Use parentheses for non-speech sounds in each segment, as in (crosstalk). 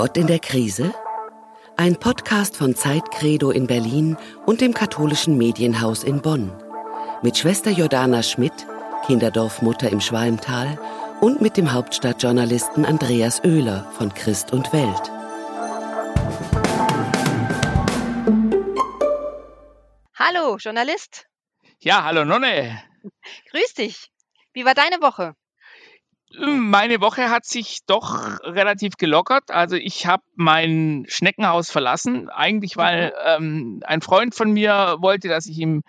Gott in der Krise? Ein Podcast von Zeitcredo in Berlin und dem katholischen Medienhaus in Bonn. Mit Schwester Jordana Schmidt, Kinderdorfmutter im Schwalmtal und mit dem Hauptstadtjournalisten Andreas Oehler von Christ und Welt. Hallo, Journalist. Ja, hallo Nonne. Grüß dich. Wie war deine Woche? Meine Woche hat sich doch relativ gelockert. Also ich habe mein Schneckenhaus verlassen, eigentlich weil ähm, ein Freund von mir wollte, dass ich ihm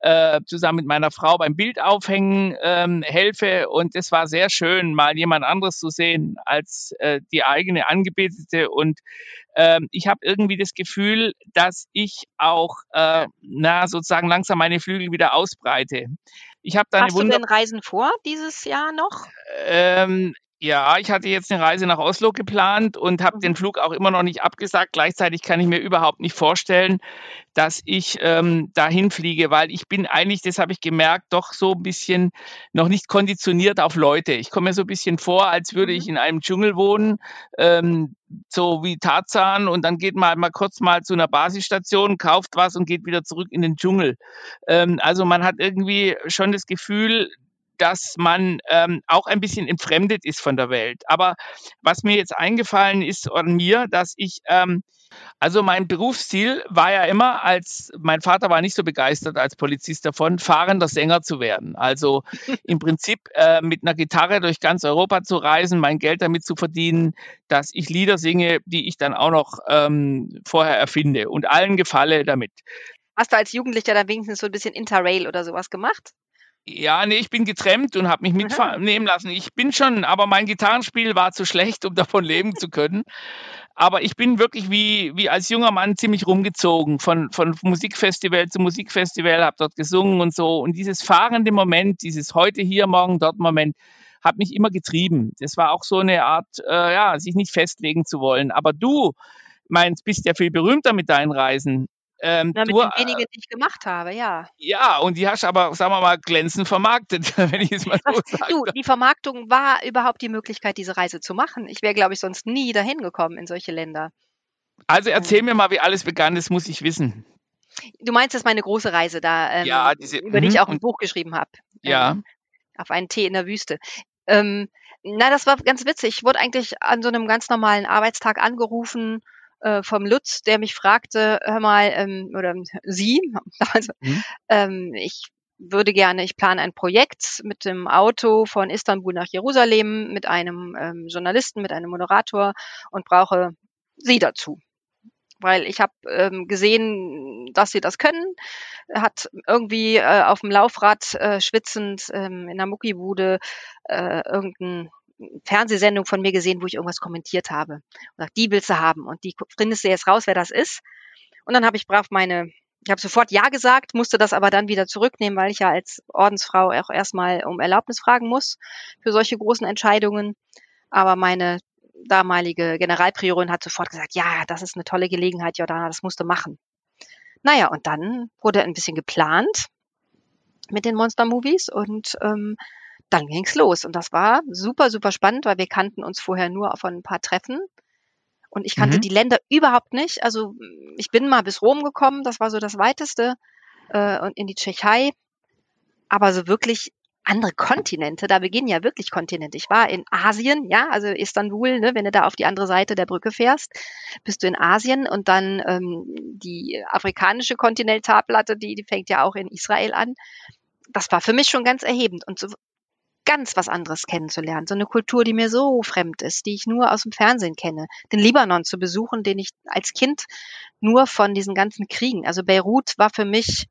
äh, zusammen mit meiner Frau beim Bildaufhängen ähm, helfe. Und es war sehr schön, mal jemand anderes zu sehen als äh, die eigene Angebetete. Und ähm, ich habe irgendwie das Gefühl, dass ich auch äh, na sozusagen langsam meine Flügel wieder ausbreite. Ich habe da Hast du denn Reisen vor dieses Jahr noch? Ähm, ja, ich hatte jetzt eine Reise nach Oslo geplant und habe mhm. den Flug auch immer noch nicht abgesagt. Gleichzeitig kann ich mir überhaupt nicht vorstellen, dass ich ähm, dahin fliege, weil ich bin eigentlich, das habe ich gemerkt, doch so ein bisschen noch nicht konditioniert auf Leute. Ich komme mir so ein bisschen vor, als würde ich mhm. in einem Dschungel wohnen, ähm, so wie Tarzan und dann geht man mal kurz mal zu einer Basisstation, kauft was und geht wieder zurück in den Dschungel. Ähm, also man hat irgendwie schon das Gefühl, dass man ähm, auch ein bisschen entfremdet ist von der Welt. Aber was mir jetzt eingefallen ist an mir, dass ich, ähm, also mein Berufsziel war ja immer, als mein Vater war nicht so begeistert als Polizist davon, fahrender Sänger zu werden. Also (laughs) im Prinzip äh, mit einer Gitarre durch ganz Europa zu reisen, mein Geld damit zu verdienen, dass ich Lieder singe, die ich dann auch noch ähm, vorher erfinde und allen gefalle damit. Hast du als Jugendlicher dann wenigstens so ein bisschen Interrail oder sowas gemacht? Ja, nee, ich bin getrennt und habe mich mitnehmen lassen. Ich bin schon, aber mein Gitarrenspiel war zu schlecht, um (laughs) davon leben zu können. Aber ich bin wirklich wie, wie als junger Mann ziemlich rumgezogen, von, von Musikfestival zu Musikfestival, habe dort gesungen und so. Und dieses fahrende Moment, dieses heute hier, morgen dort Moment, hat mich immer getrieben. Das war auch so eine Art, äh, ja, sich nicht festlegen zu wollen. Aber du, meinst, bist ja viel berühmter mit deinen Reisen. Ähm, Na, mit du, den wenigen, die ich gemacht habe, ja. Ja, und die hast du aber, sagen wir mal, glänzend vermarktet, (laughs) wenn ich es mal so sage. Du, die Vermarktung war überhaupt die Möglichkeit, diese Reise zu machen. Ich wäre, glaube ich, sonst nie dahin gekommen in solche Länder. Also erzähl mir mal, wie alles begann, das muss ich wissen. Du meinst, das ist meine große Reise da, ähm, ja, diese, über die ich mhm, auch ein Buch geschrieben habe. Ja. Ähm, auf einen Tee in der Wüste. Ähm, na, das war ganz witzig. Ich wurde eigentlich an so einem ganz normalen Arbeitstag angerufen äh, vom Lutz, der mich fragte, hör mal, ähm, oder (laughs) sie, also, mhm. ähm, ich würde gerne, ich plane ein Projekt mit dem Auto von Istanbul nach Jerusalem mit einem ähm, Journalisten, mit einem Moderator und brauche sie dazu. Weil ich habe ähm, gesehen, dass sie das können, hat irgendwie äh, auf dem Laufrad äh, schwitzend ähm, in der Muckibude äh, irgendein Fernsehsendung von mir gesehen, wo ich irgendwas kommentiert habe. Und sagt, die willst du haben. Und die findest du jetzt raus, wer das ist. Und dann habe ich brav meine, ich habe sofort Ja gesagt, musste das aber dann wieder zurücknehmen, weil ich ja als Ordensfrau auch erstmal um Erlaubnis fragen muss für solche großen Entscheidungen. Aber meine damalige Generalpriorin hat sofort gesagt, ja, das ist eine tolle Gelegenheit, Jordana, das musst du machen. Naja, und dann wurde ein bisschen geplant mit den Monster Movies und ähm, dann ging's los. Und das war super, super spannend, weil wir kannten uns vorher nur von ein paar Treffen. Und ich kannte mhm. die Länder überhaupt nicht. Also ich bin mal bis Rom gekommen, das war so das weiteste, äh, und in die Tschechei. Aber so wirklich andere Kontinente, da beginnen ja wirklich Kontinente. Ich war in Asien, ja, also Istanbul, ne, wenn du da auf die andere Seite der Brücke fährst, bist du in Asien und dann ähm, die afrikanische Kontinentalplatte, die, die fängt ja auch in Israel an. Das war für mich schon ganz erhebend. Und so ganz was anderes kennenzulernen. So eine Kultur, die mir so fremd ist, die ich nur aus dem Fernsehen kenne. Den Libanon zu besuchen, den ich als Kind nur von diesen ganzen Kriegen. Also Beirut war für mich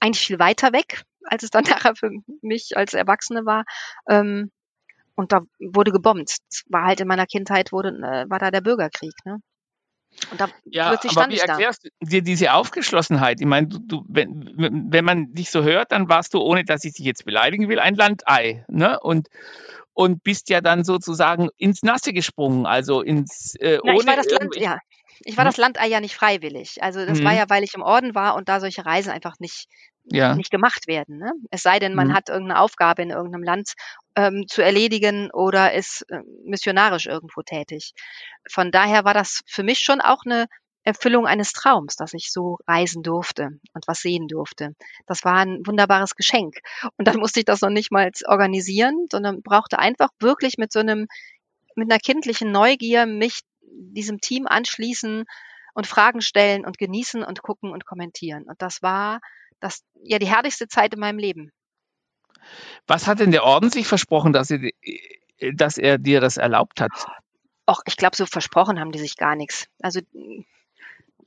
eigentlich viel weiter weg, als es dann (laughs) nachher für mich als Erwachsene war. Ähm, und da wurde gebombt. War halt in meiner Kindheit wurde, äh, war da der Bürgerkrieg. Ne? Und da ja, aber wie erklärst du dir diese Aufgeschlossenheit? Ich meine, du, du, wenn, wenn man dich so hört, dann warst du, ohne dass ich dich jetzt beleidigen will, ein Landei. Ne? Und, und bist ja dann sozusagen ins Nasse gesprungen, also ins äh, Na, ohne ich war das Land, ja. Ich war hm? das Landei ja nicht freiwillig. Also das hm. war ja, weil ich im Orden war und da solche Reisen einfach nicht, ja. nicht gemacht werden. Ne? Es sei denn, man hm. hat irgendeine Aufgabe in irgendeinem Land ähm, zu erledigen oder ist äh, missionarisch irgendwo tätig. Von daher war das für mich schon auch eine Erfüllung eines Traums, dass ich so reisen durfte und was sehen durfte. Das war ein wunderbares Geschenk. Und dann musste ich das noch nicht mal organisieren, sondern brauchte einfach wirklich mit so einem, mit einer kindlichen Neugier mich diesem Team anschließen und Fragen stellen und genießen und gucken und kommentieren. Und das war das, ja, die herrlichste Zeit in meinem Leben. Was hat denn der Orden sich versprochen, dass er, dass er dir das erlaubt hat? Och, ich glaube, so versprochen haben die sich gar nichts. Also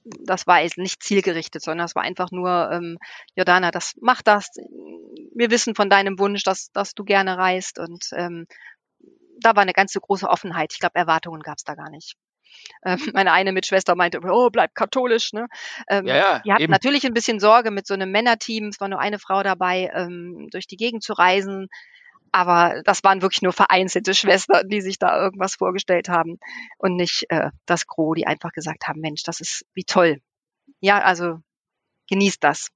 das war jetzt nicht zielgerichtet, sondern es war einfach nur, ähm, Jordana, das mach das. Wir wissen von deinem Wunsch, dass, dass du gerne reist. Und ähm, da war eine ganze große Offenheit. Ich glaube, Erwartungen gab es da gar nicht. Ähm, (laughs) meine eine Mitschwester meinte, oh, bleib katholisch. Ne? Ähm, ja, ja, die hatten natürlich ein bisschen Sorge mit so einem Männerteam. Es war nur eine Frau dabei, ähm, durch die Gegend zu reisen. Aber das waren wirklich nur vereinzelte (laughs) Schwestern, die sich da irgendwas vorgestellt haben und nicht äh, das Gros, die einfach gesagt haben, Mensch, das ist wie toll. Ja, also genießt das.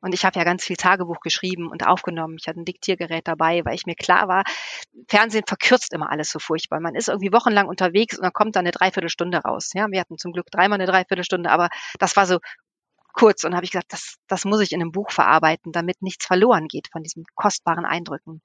Und ich habe ja ganz viel Tagebuch geschrieben und aufgenommen. Ich hatte ein Diktiergerät dabei, weil ich mir klar war, Fernsehen verkürzt immer alles so furchtbar. Man ist irgendwie wochenlang unterwegs und dann kommt da eine Dreiviertelstunde raus. Ja, wir hatten zum Glück dreimal eine Dreiviertelstunde, aber das war so kurz und habe ich gesagt, das, das muss ich in einem Buch verarbeiten, damit nichts verloren geht von diesen kostbaren Eindrücken.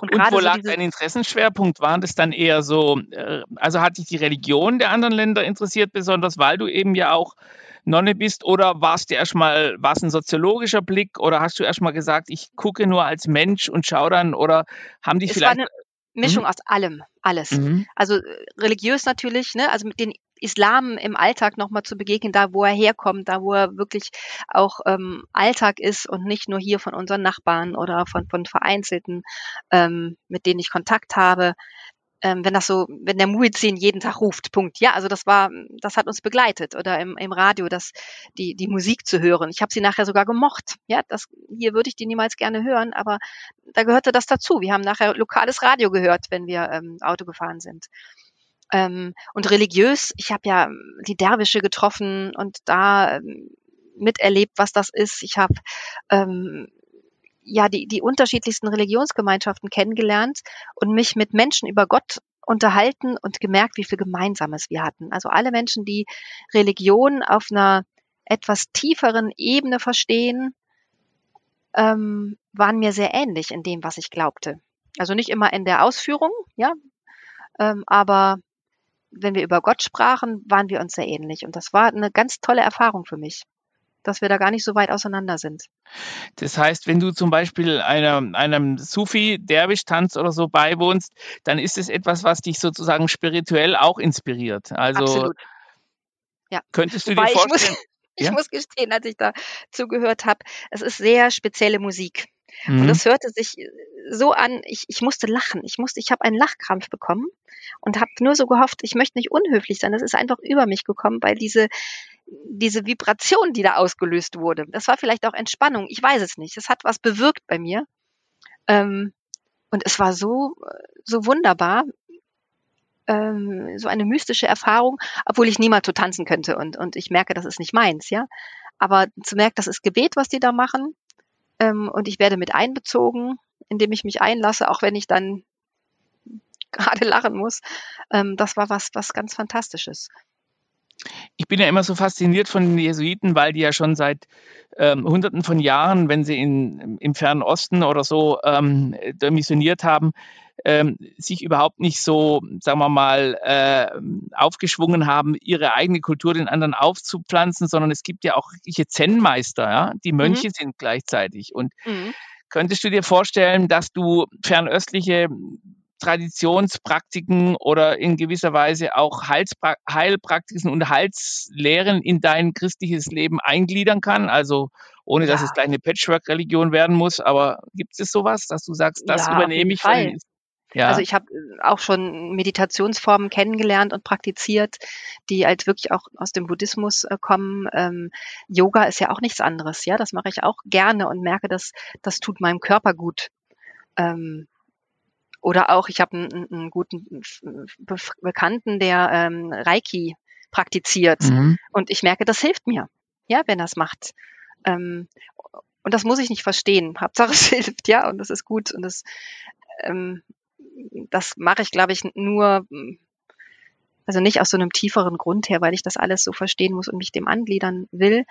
Und, und wo lag so dein Interessenschwerpunkt? Waren das dann eher so, äh, also hat dich die Religion der anderen Länder interessiert, besonders weil du eben ja auch Nonne bist, oder warst du erstmal, war es ein soziologischer Blick oder hast du erstmal gesagt, ich gucke nur als Mensch und schaue dann oder haben die es vielleicht. War eine Mischung mhm. aus allem, alles. Mhm. Also äh, religiös natürlich, ne, also mit den Islam im Alltag nochmal zu begegnen, da wo er herkommt, da wo er wirklich auch ähm, Alltag ist und nicht nur hier von unseren Nachbarn oder von, von Vereinzelten, ähm, mit denen ich Kontakt habe. Ähm, wenn das so, wenn der Muizin jeden Tag ruft, Punkt. Ja, also das war, das hat uns begleitet oder im, im Radio, das, die, die Musik zu hören. Ich habe sie nachher sogar gemocht. Ja, das, hier würde ich die niemals gerne hören, aber da gehörte das dazu. Wir haben nachher lokales Radio gehört, wenn wir ähm, Auto gefahren sind. Ähm, und religiös, ich habe ja die Derwische getroffen und da ähm, miterlebt, was das ist. Ich habe ähm, ja die, die unterschiedlichsten Religionsgemeinschaften kennengelernt und mich mit Menschen über Gott unterhalten und gemerkt, wie viel Gemeinsames wir hatten. Also alle Menschen, die Religion auf einer etwas tieferen Ebene verstehen, ähm, waren mir sehr ähnlich in dem, was ich glaubte. Also nicht immer in der Ausführung, ja, ähm, aber wenn wir über Gott sprachen, waren wir uns sehr ähnlich. Und das war eine ganz tolle Erfahrung für mich, dass wir da gar nicht so weit auseinander sind. Das heißt, wenn du zum Beispiel einer, einem Sufi-Derwisch-Tanz oder so beiwohnst, dann ist es etwas, was dich sozusagen spirituell auch inspiriert. Also Absolut. Ja. könntest du Wobei dir vorstellen. Ich muss, (laughs) ich muss gestehen, als ich da zugehört habe, es ist sehr spezielle Musik. Mhm. Und das hörte sich so an, ich, ich musste lachen. Ich musste, ich habe einen Lachkrampf bekommen und habe nur so gehofft, ich möchte nicht unhöflich sein. Das ist einfach über mich gekommen, weil diese diese Vibration, die da ausgelöst wurde, das war vielleicht auch Entspannung. Ich weiß es nicht. Es hat was bewirkt bei mir. Ähm, und es war so so wunderbar, ähm, so eine mystische Erfahrung, obwohl ich niemals so tanzen könnte und und ich merke, das ist nicht meins, ja. Aber zu merken, das ist Gebet, was die da machen, ähm, und ich werde mit einbezogen, indem ich mich einlasse, auch wenn ich dann (laughs) gerade lachen muss. Ähm, das war was, was ganz Fantastisches. Ich bin ja immer so fasziniert von den Jesuiten, weil die ja schon seit ähm, Hunderten von Jahren, wenn sie in, im Fernen Osten oder so ähm, missioniert haben, ähm, sich überhaupt nicht so, sagen wir mal, äh, aufgeschwungen haben, ihre eigene Kultur den anderen aufzupflanzen, sondern es gibt ja auch richtige Zen-Meister, ja, die Mönche mhm. sind gleichzeitig. Und mhm. könntest du dir vorstellen, dass du fernöstliche Traditionspraktiken oder in gewisser Weise auch Heilspra Heilpraktiken und Heilslehren in dein christliches Leben eingliedern kann? Also ohne ja. dass es gleich eine Patchwork-Religion werden muss, aber gibt es sowas, dass du sagst, das ja, übernehme ich von, ja. Also ich habe äh, auch schon Meditationsformen kennengelernt und praktiziert, die halt wirklich auch aus dem Buddhismus äh, kommen. Ähm, Yoga ist ja auch nichts anderes, ja. Das mache ich auch gerne und merke, dass das tut meinem Körper gut. Ähm, oder auch, ich habe einen, einen, guten Be Bekannten, der ähm, Reiki praktiziert mhm. und ich merke, das hilft mir, ja, wenn er es macht. Ähm, und das muss ich nicht verstehen. (laughs) Hauptsache es hilft, ja, und das ist gut und das ähm, das mache ich, glaube ich, nur, also nicht aus so einem tieferen Grund her, weil ich das alles so verstehen muss und mich dem angliedern will,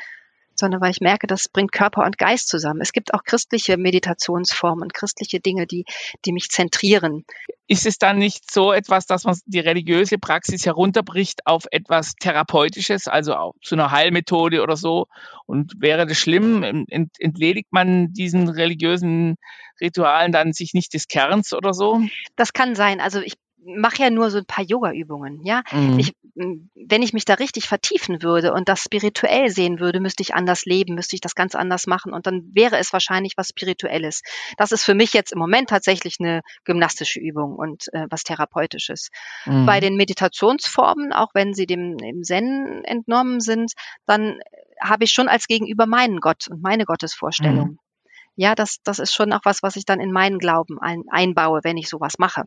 sondern weil ich merke, das bringt Körper und Geist zusammen. Es gibt auch christliche Meditationsformen und christliche Dinge, die, die mich zentrieren. Ist es dann nicht so etwas, dass man die religiöse Praxis herunterbricht auf etwas Therapeutisches, also auch zu einer Heilmethode oder so? Und wäre das schlimm? Ent, entledigt man diesen religiösen Ritualen dann sich nicht des Kerns oder so? Das kann sein. Also ich mache ja nur so ein paar Yoga-Übungen, ja. Mhm. Ich, wenn ich mich da richtig vertiefen würde und das spirituell sehen würde, müsste ich anders leben, müsste ich das ganz anders machen und dann wäre es wahrscheinlich was Spirituelles. Das ist für mich jetzt im Moment tatsächlich eine gymnastische Übung und äh, was Therapeutisches. Mhm. Bei den Meditationsformen, auch wenn sie dem, dem Zen entnommen sind, dann habe ich schon als Gegenüber meinen Gott und meine Gottesvorstellung. Mhm. Ja, das, das ist schon auch was, was ich dann in meinen Glauben ein, einbaue, wenn ich sowas mache.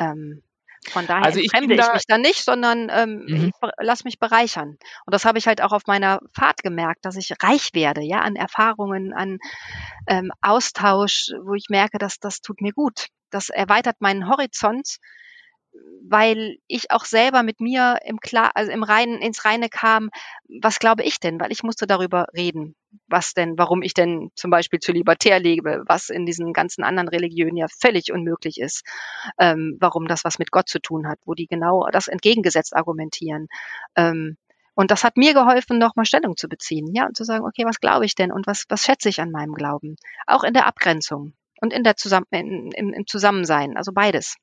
Ähm, von daher also ich fremde ich da, mich da nicht, sondern ähm, mhm. ich lass mich bereichern. Und das habe ich halt auch auf meiner Fahrt gemerkt, dass ich reich werde, ja, an Erfahrungen, an ähm, Austausch, wo ich merke, dass das tut mir gut. Das erweitert meinen Horizont weil ich auch selber mit mir im Klar, also im Reinen, ins Reine kam, was glaube ich denn? Weil ich musste darüber reden, was denn, warum ich denn zum Beispiel zu libertär lebe, was in diesen ganzen anderen Religionen ja völlig unmöglich ist, ähm, warum das was mit Gott zu tun hat, wo die genau das entgegengesetzt argumentieren. Ähm, und das hat mir geholfen, nochmal Stellung zu beziehen, ja, und zu sagen, okay, was glaube ich denn und was, was schätze ich an meinem Glauben? Auch in der Abgrenzung und in der Zusammen in, in, im Zusammensein, also beides.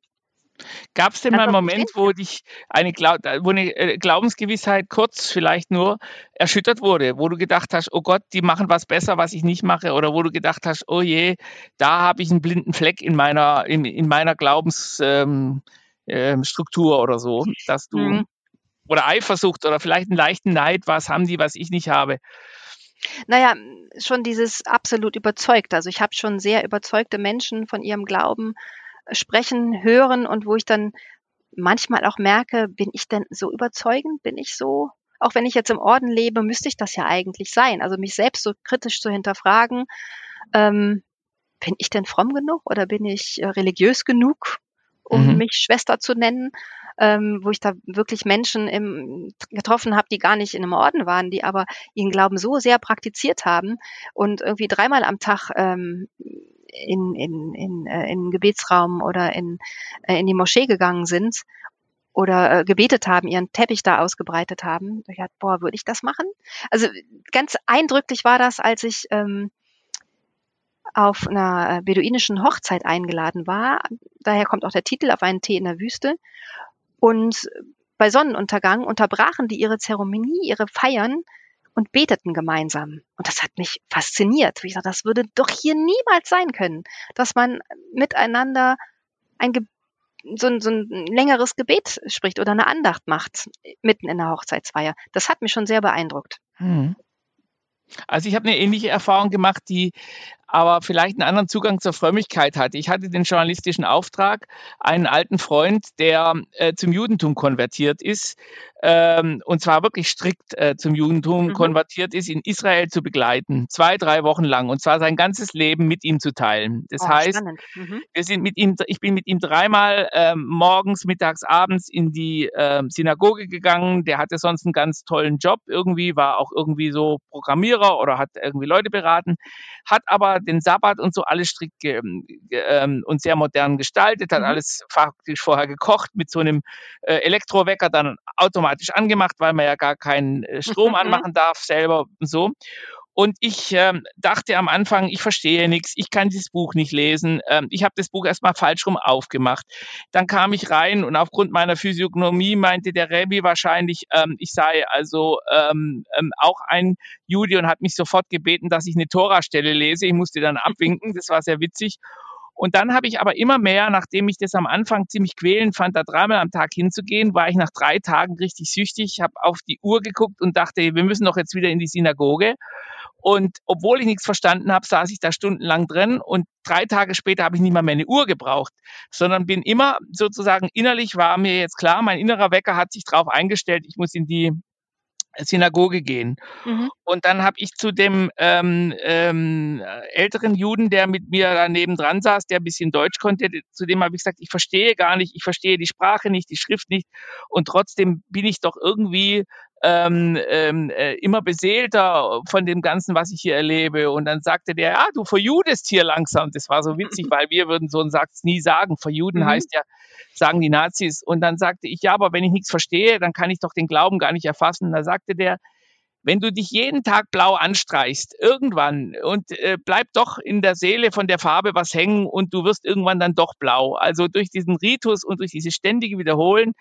Gab es denn mal einen Moment, wo dich eine, Glaub wo eine äh, Glaubensgewissheit kurz vielleicht nur erschüttert wurde, wo du gedacht hast, oh Gott, die machen was besser, was ich nicht mache, oder wo du gedacht hast, oh je, da habe ich einen blinden Fleck in meiner, in, in meiner Glaubensstruktur ähm, ähm, oder so, dass du, mhm. oder Eifersucht oder vielleicht einen leichten Neid, was haben die, was ich nicht habe. Naja, schon dieses absolut überzeugt. Also ich habe schon sehr überzeugte Menschen von ihrem Glauben sprechen, hören und wo ich dann manchmal auch merke, bin ich denn so überzeugend? Bin ich so? Auch wenn ich jetzt im Orden lebe, müsste ich das ja eigentlich sein. Also mich selbst so kritisch zu hinterfragen, ähm, bin ich denn fromm genug oder bin ich äh, religiös genug, um mhm. mich Schwester zu nennen? Ähm, wo ich da wirklich Menschen im, getroffen habe, die gar nicht in einem Orden waren, die aber ihren Glauben so sehr praktiziert haben und irgendwie dreimal am Tag ähm, in, in, in, äh, in Gebetsraum oder in, äh, in die Moschee gegangen sind oder äh, gebetet haben, ihren Teppich da ausgebreitet haben. Ich dachte, boah, würde ich das machen? Also ganz eindrücklich war das, als ich ähm, auf einer äh, beduinischen Hochzeit eingeladen war. Daher kommt auch der Titel auf einen Tee in der Wüste. Und bei Sonnenuntergang unterbrachen die ihre Zeremonie, ihre Feiern und beteten gemeinsam. Und das hat mich fasziniert. Ich dachte, das würde doch hier niemals sein können, dass man miteinander ein Ge so ein, so ein längeres Gebet spricht oder eine Andacht macht mitten in der Hochzeitsfeier. Das hat mich schon sehr beeindruckt. Hm. Also ich habe eine ähnliche Erfahrung gemacht, die aber vielleicht einen anderen Zugang zur Frömmigkeit hatte. Ich hatte den journalistischen Auftrag, einen alten Freund, der äh, zum Judentum konvertiert ist, ähm, und zwar wirklich strikt äh, zum Judentum mhm. konvertiert ist, in Israel zu begleiten, zwei, drei Wochen lang, und zwar sein ganzes Leben mit ihm zu teilen. Das oh, heißt, mhm. wir sind mit ihm, ich bin mit ihm dreimal äh, morgens, mittags, abends in die äh, Synagoge gegangen. Der hatte sonst einen ganz tollen Job irgendwie, war auch irgendwie so Programmierer oder hat irgendwie Leute beraten, hat aber den Sabbat und so alles strikt ge, ähm, und sehr modern gestaltet, hat mhm. alles faktisch vorher gekocht, mit so einem äh, Elektrowecker dann automatisch angemacht, weil man ja gar keinen äh, Strom (laughs) mhm. anmachen darf selber und so. Und ich ähm, dachte am Anfang, ich verstehe nichts, ich kann dieses Buch nicht lesen. Ähm, ich habe das Buch erstmal falsch rum aufgemacht. Dann kam ich rein und aufgrund meiner Physiognomie meinte der Rebbe wahrscheinlich, ähm, ich sei also ähm, ähm, auch ein Jude und hat mich sofort gebeten, dass ich eine Tora-Stelle lese. Ich musste dann abwinken, das war sehr witzig. Und dann habe ich aber immer mehr, nachdem ich das am Anfang ziemlich quälend fand, da dreimal am Tag hinzugehen, war ich nach drei Tagen richtig süchtig, habe auf die Uhr geguckt und dachte, wir müssen doch jetzt wieder in die Synagoge. Und obwohl ich nichts verstanden habe, saß ich da stundenlang drin und drei Tage später habe ich nicht mal meine Uhr gebraucht, sondern bin immer sozusagen innerlich war mir jetzt klar, mein innerer Wecker hat sich darauf eingestellt, ich muss in die Synagoge gehen. Mhm. Und dann habe ich zu dem ähm, ähm, älteren Juden, der mit mir daneben dran saß, der ein bisschen Deutsch konnte, zu dem habe ich gesagt, ich verstehe gar nicht, ich verstehe die Sprache nicht, die Schrift nicht und trotzdem bin ich doch irgendwie ähm, ähm, äh, immer beseelter von dem Ganzen, was ich hier erlebe. Und dann sagte der, ah, du verjudest hier langsam. Das war so witzig, (laughs) weil wir würden so einen Satz nie sagen. Verjuden mhm. heißt ja, sagen die Nazis. Und dann sagte ich, ja, aber wenn ich nichts verstehe, dann kann ich doch den Glauben gar nicht erfassen. Und da sagte der, wenn du dich jeden Tag blau anstreichst, irgendwann, und äh, bleibt doch in der Seele von der Farbe was hängen und du wirst irgendwann dann doch blau. Also durch diesen Ritus und durch dieses ständige Wiederholen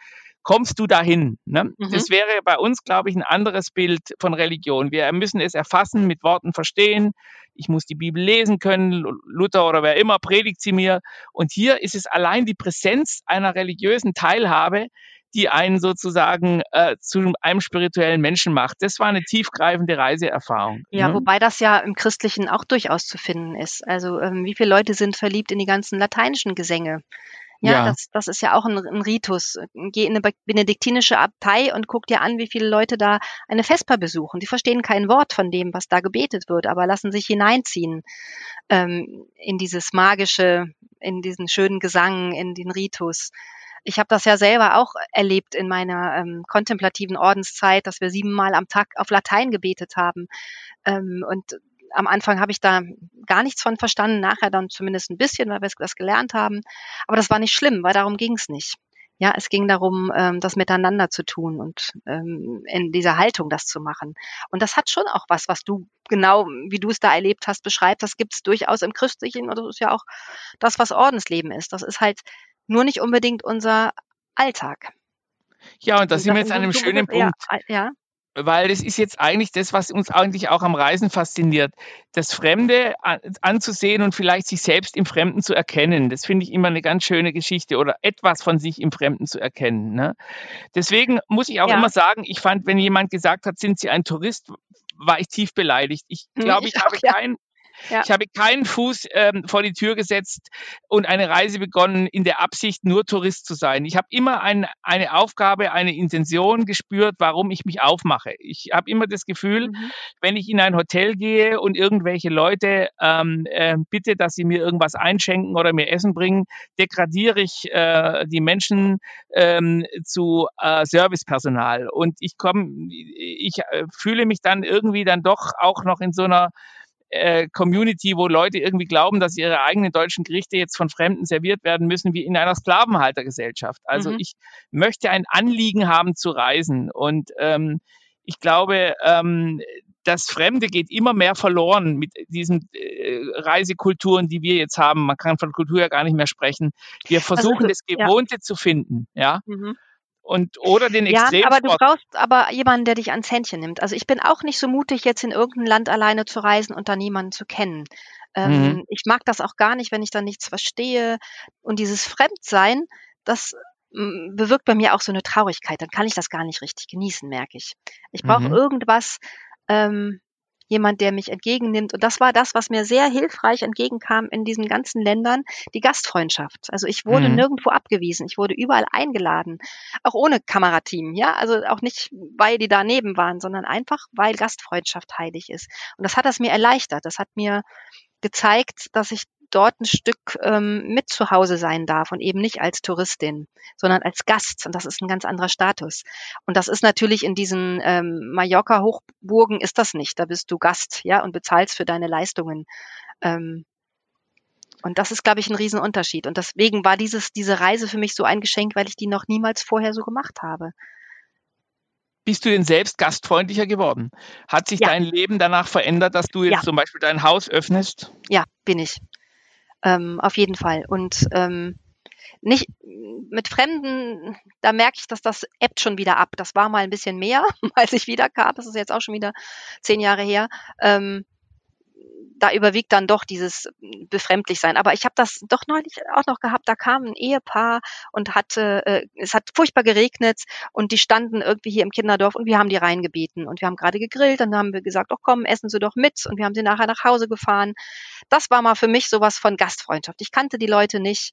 kommst du dahin. Ne? Mhm. Das wäre bei uns, glaube ich, ein anderes Bild von Religion. Wir müssen es erfassen, mit Worten verstehen. Ich muss die Bibel lesen können, Luther oder wer immer predigt sie mir. Und hier ist es allein die Präsenz einer religiösen Teilhabe, die einen sozusagen äh, zu einem spirituellen Menschen macht. Das war eine tiefgreifende Reiseerfahrung. Ja, ne? wobei das ja im Christlichen auch durchaus zu finden ist. Also ähm, wie viele Leute sind verliebt in die ganzen lateinischen Gesänge? Ja, ja. Das, das ist ja auch ein, ein Ritus. Geh in eine benediktinische Abtei und guck dir an, wie viele Leute da eine Vesper besuchen. Die verstehen kein Wort von dem, was da gebetet wird, aber lassen sich hineinziehen ähm, in dieses magische, in diesen schönen Gesang, in den Ritus. Ich habe das ja selber auch erlebt in meiner ähm, kontemplativen Ordenszeit, dass wir siebenmal am Tag auf Latein gebetet haben. Ähm, und am Anfang habe ich da gar nichts von verstanden, nachher dann zumindest ein bisschen, weil wir das gelernt haben. Aber das war nicht schlimm, weil darum ging es nicht. Ja, es ging darum, ähm, das miteinander zu tun und ähm, in dieser Haltung das zu machen. Und das hat schon auch was, was du genau, wie du es da erlebt hast, beschreibst. Das gibt es durchaus im Christlichen und das ist ja auch das, was Ordensleben ist. Das ist halt nur nicht unbedingt unser Alltag. Ja, und da sind wir jetzt an einem schönen Punkt. Ja, ja weil das ist jetzt eigentlich das, was uns eigentlich auch am Reisen fasziniert. Das Fremde anzusehen und vielleicht sich selbst im Fremden zu erkennen. Das finde ich immer eine ganz schöne Geschichte oder etwas von sich im Fremden zu erkennen. Ne? Deswegen muss ich auch ja. immer sagen, ich fand, wenn jemand gesagt hat, sind Sie ein Tourist, war ich tief beleidigt. Ich hm, glaube, ich, ich habe ja. kein ja. Ich habe keinen Fuß ähm, vor die Tür gesetzt und eine Reise begonnen in der Absicht, nur Tourist zu sein. Ich habe immer ein, eine Aufgabe, eine Intention gespürt, warum ich mich aufmache. Ich habe immer das Gefühl, mhm. wenn ich in ein Hotel gehe und irgendwelche Leute ähm, äh, bitte, dass sie mir irgendwas einschenken oder mir Essen bringen, degradiere ich äh, die Menschen ähm, zu äh, Servicepersonal. Und ich komme, ich äh, fühle mich dann irgendwie dann doch auch noch in so einer äh, Community, wo Leute irgendwie glauben, dass ihre eigenen deutschen Gerichte jetzt von Fremden serviert werden müssen, wie in einer Sklavenhaltergesellschaft. Also mhm. ich möchte ein Anliegen haben zu reisen und ähm, ich glaube, ähm, das Fremde geht immer mehr verloren mit diesen äh, Reisekulturen, die wir jetzt haben. Man kann von Kultur ja gar nicht mehr sprechen. Wir also versuchen, also, das Gewohnte ja. zu finden, ja. Mhm und oder den Extremsport. Ja, aber du brauchst aber jemanden, der dich ans Händchen nimmt. Also ich bin auch nicht so mutig, jetzt in irgendein Land alleine zu reisen und da niemanden zu kennen. Ähm, mhm. Ich mag das auch gar nicht, wenn ich da nichts verstehe. Und dieses Fremdsein, das mm, bewirkt bei mir auch so eine Traurigkeit. Dann kann ich das gar nicht richtig genießen, merke ich. Ich brauche mhm. irgendwas, ähm, jemand, der mich entgegennimmt. Und das war das, was mir sehr hilfreich entgegenkam in diesen ganzen Ländern, die Gastfreundschaft. Also ich wurde mhm. nirgendwo abgewiesen, ich wurde überall eingeladen, auch ohne Kamerateam, ja, also auch nicht, weil die daneben waren, sondern einfach, weil Gastfreundschaft heilig ist. Und das hat das mir erleichtert. Das hat mir gezeigt, dass ich dort ein Stück ähm, mit zu Hause sein darf und eben nicht als Touristin, sondern als Gast. Und das ist ein ganz anderer Status. Und das ist natürlich in diesen ähm, Mallorca-Hochburgen ist das nicht. Da bist du Gast, ja, und bezahlst für deine Leistungen. Ähm, und das ist, glaube ich, ein Riesenunterschied. Und deswegen war dieses, diese Reise für mich so ein Geschenk, weil ich die noch niemals vorher so gemacht habe. Bist du denn selbst gastfreundlicher geworden? Hat sich ja. dein Leben danach verändert, dass du jetzt ja. zum Beispiel dein Haus öffnest? Ja, bin ich. Ähm, auf jeden Fall. Und ähm, nicht mit Fremden, da merke ich, dass das ebbt schon wieder ab. Das war mal ein bisschen mehr, (laughs) als ich wiederkam. Das ist jetzt auch schon wieder zehn Jahre her. Ähm, da überwiegt dann doch dieses befremdlich sein. Aber ich habe das doch neulich auch noch gehabt. Da kam ein Ehepaar und hatte, äh, es hat furchtbar geregnet und die standen irgendwie hier im Kinderdorf und wir haben die reingebeten und wir haben gerade gegrillt. Dann haben wir gesagt, doch komm, essen Sie doch mit und wir haben sie nachher nach Hause gefahren. Das war mal für mich sowas von Gastfreundschaft. Ich kannte die Leute nicht.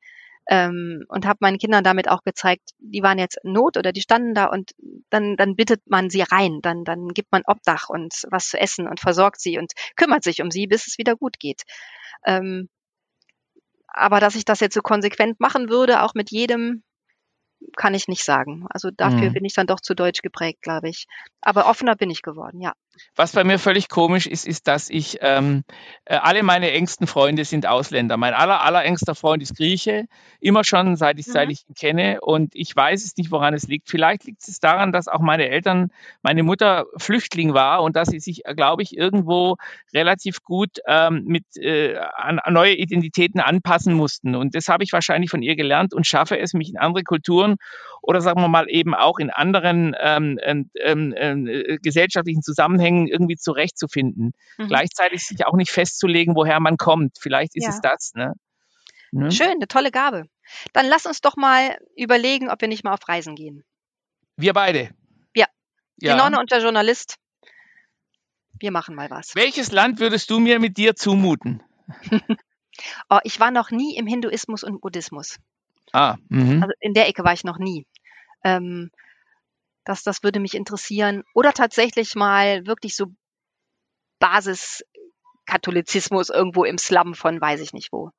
Ähm, und habe meinen Kindern damit auch gezeigt, die waren jetzt in Not oder die standen da und dann, dann bittet man sie rein, dann, dann gibt man Obdach und was zu essen und versorgt sie und kümmert sich um sie, bis es wieder gut geht. Ähm, aber dass ich das jetzt so konsequent machen würde, auch mit jedem, kann ich nicht sagen. Also dafür mhm. bin ich dann doch zu deutsch geprägt, glaube ich. Aber offener bin ich geworden, ja. Was bei mir völlig komisch ist, ist, dass ich ähm, äh, alle meine engsten Freunde sind Ausländer. Mein aller, aller engster Freund ist Grieche, immer schon seit ich, mhm. seit ich ihn kenne. Und ich weiß es nicht, woran es liegt. Vielleicht liegt es daran, dass auch meine Eltern, meine Mutter Flüchtling war und dass sie sich, äh, glaube ich, irgendwo relativ gut ähm, mit äh, an, an neue Identitäten anpassen mussten. Und das habe ich wahrscheinlich von ihr gelernt und schaffe es, mich in andere Kulturen oder sagen wir mal eben auch in anderen ähm, ähm, ähm, äh, gesellschaftlichen Zusammenhängen irgendwie zurechtzufinden. Mhm. Gleichzeitig sich auch nicht festzulegen, woher man kommt. Vielleicht ist ja. es das. Ne? Ne? Schön, eine tolle Gabe. Dann lass uns doch mal überlegen, ob wir nicht mal auf Reisen gehen. Wir beide. Ja. Die ja. Nonne und der Journalist. Wir machen mal was. Welches Land würdest du mir mit dir zumuten? (laughs) oh, ich war noch nie im Hinduismus und Buddhismus. Ah, mhm. Also in der Ecke war ich noch nie. Ähm, das, das würde mich interessieren. Oder tatsächlich mal wirklich so Basiskatholizismus irgendwo im Slum von weiß ich nicht wo.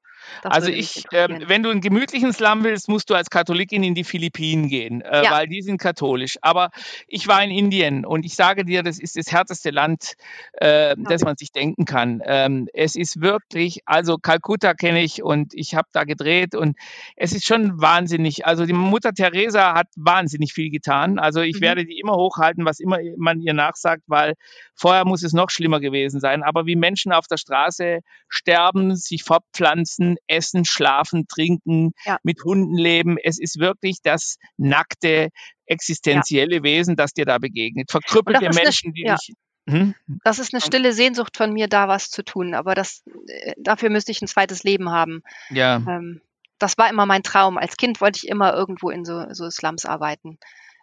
Das also ich, äh, wenn du einen gemütlichen Slum willst, musst du als Katholikin in die Philippinen gehen, äh, ja. weil die sind katholisch. Aber ich war in Indien und ich sage dir, das ist das härteste Land, äh, das man sich denken kann. Ähm, es ist wirklich, also Kalkutta kenne ich und ich habe da gedreht und es ist schon wahnsinnig. Also die Mutter Teresa hat wahnsinnig viel getan. Also ich mhm. werde die immer hochhalten, was immer man ihr nachsagt, weil vorher muss es noch schlimmer gewesen sein. Aber wie Menschen auf der Straße sterben, sich fortpflanzen, essen, schlafen, trinken, ja. mit Hunden leben. Es ist wirklich das nackte, existenzielle ja. Wesen, das dir da begegnet. Verkrüppelte Menschen, die ja. dich hm? Das ist eine stille Sehnsucht von mir, da was zu tun. Aber das, äh, dafür müsste ich ein zweites Leben haben. Ja. Ähm, das war immer mein Traum. Als Kind wollte ich immer irgendwo in so, so Slums arbeiten.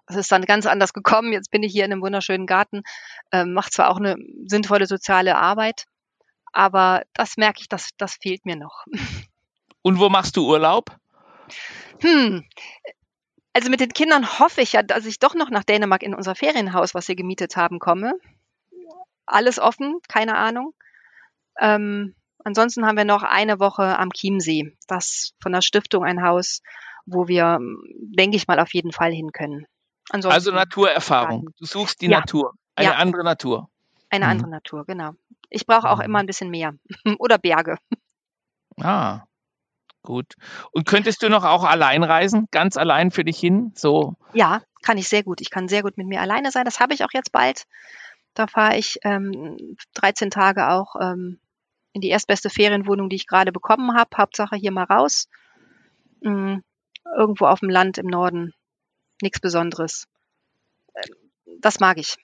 Das ist dann ganz anders gekommen. Jetzt bin ich hier in einem wunderschönen Garten, ähm, mache zwar auch eine sinnvolle soziale Arbeit, aber das merke ich, das, das fehlt mir noch. Und wo machst du Urlaub? Hm. Also mit den Kindern hoffe ich ja, dass ich doch noch nach Dänemark in unser Ferienhaus, was wir gemietet haben, komme. Alles offen, keine Ahnung. Ähm, ansonsten haben wir noch eine Woche am Chiemsee. Das von der Stiftung ein Haus, wo wir, denke ich mal, auf jeden Fall hin können. Ansonsten also Naturerfahrung. Du suchst die ja. Natur, eine ja. andere Natur. Eine mhm. andere Natur, genau. Ich brauche auch mhm. immer ein bisschen mehr (laughs) oder Berge. Ah, gut. Und könntest du noch auch allein reisen, ganz allein für dich hin? So. Ja, kann ich sehr gut. Ich kann sehr gut mit mir alleine sein. Das habe ich auch jetzt bald. Da fahre ich ähm, 13 Tage auch ähm, in die erstbeste Ferienwohnung, die ich gerade bekommen habe. Hauptsache hier mal raus. Mhm. Irgendwo auf dem Land im Norden. Nichts Besonderes. Äh, das mag ich.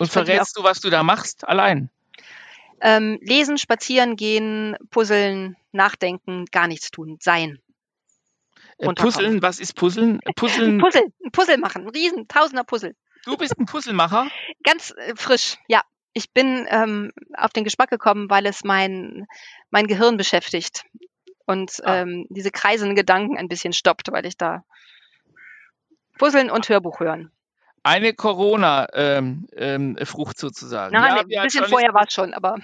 Und verrätst du, was du da machst, allein? Ähm, lesen, spazieren gehen, puzzeln, nachdenken, gar nichts tun, sein. Äh, puzzeln, was ist Puzzeln? Puzzeln. Puzzle, ein Puzzle machen, ein riesen, tausender Puzzle. Du bist ein Puzzlemacher? Ganz äh, frisch, ja. Ich bin ähm, auf den Geschmack gekommen, weil es mein, mein Gehirn beschäftigt und ah. ähm, diese kreisenden Gedanken ein bisschen stoppt, weil ich da Puzzeln und Hörbuch hören eine Corona-Frucht ähm, ähm, sozusagen. Nein, ja, ein bisschen vorher war es schon, aber.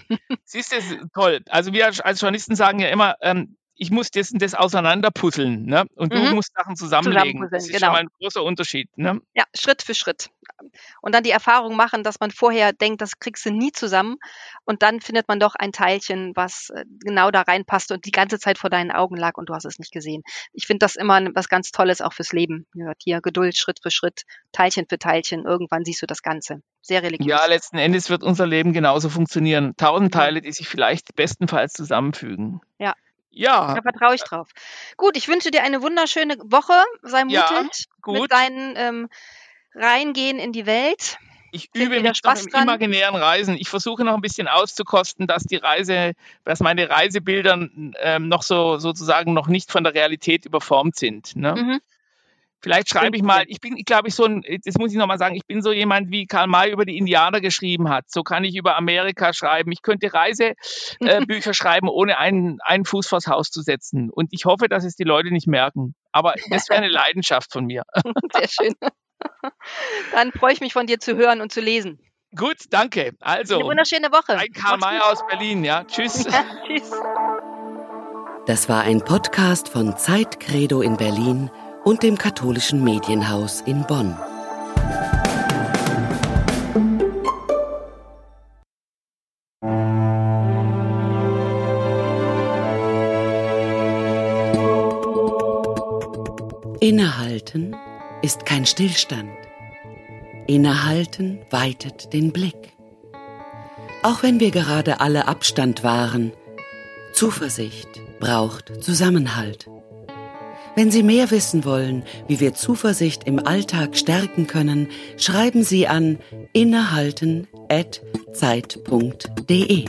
Siehst du, toll. Also wir als Journalisten sagen ja immer, ähm, ich muss das und das auseinanderpuzzeln, ne? Und mhm. du musst Sachen zusammenlegen. Das ist genau. schon mal ein großer Unterschied, ne? Ja, Schritt für Schritt. Und dann die Erfahrung machen, dass man vorher denkt, das kriegst du nie zusammen. Und dann findet man doch ein Teilchen, was äh, genau da reinpasst und die ganze Zeit vor deinen Augen lag und du hast es nicht gesehen. Ich finde das immer was ganz Tolles auch fürs Leben. Hier Geduld, Schritt für Schritt, Teilchen für Teilchen. Irgendwann siehst du das Ganze. Sehr religiös. Ja, letzten Endes wird unser Leben genauso funktionieren. Tausend Teile, die sich vielleicht bestenfalls zusammenfügen. Ja, ja. Da vertraue ich drauf. Gut, ich wünsche dir eine wunderschöne Woche. Sei mutig ja, gut. mit deinen ähm, Reingehen in die Welt. Ich übe mich noch im dran. imaginären Reisen. Ich versuche noch ein bisschen auszukosten, dass die Reise, dass meine Reisebilder ähm, noch so sozusagen noch nicht von der Realität überformt sind. Ne? Mhm. Vielleicht schreibe ich mal, ich bin, glaube ich, so ein, das muss ich nochmal sagen, ich bin so jemand, wie Karl May über die Indianer geschrieben hat. So kann ich über Amerika schreiben. Ich könnte Reisebücher äh, (laughs) schreiben, ohne einen, einen Fuß vors Haus zu setzen. Und ich hoffe, dass es die Leute nicht merken. Aber das wäre eine (laughs) Leidenschaft von mir. (laughs) Sehr schön. Dann freue ich mich von dir zu hören und zu lesen. Gut, danke. Also. Eine wunderschöne Woche. Ein Karl May aus Berlin, ja. Tschüss. Ja, tschüss. Das war ein Podcast von Zeit Credo in Berlin und dem katholischen Medienhaus in Bonn. Innehalten ist kein Stillstand. Innehalten weitet den Blick. Auch wenn wir gerade alle Abstand wahren, Zuversicht braucht Zusammenhalt. Wenn Sie mehr wissen wollen, wie wir Zuversicht im Alltag stärken können, schreiben Sie an innehalten.zeit.de.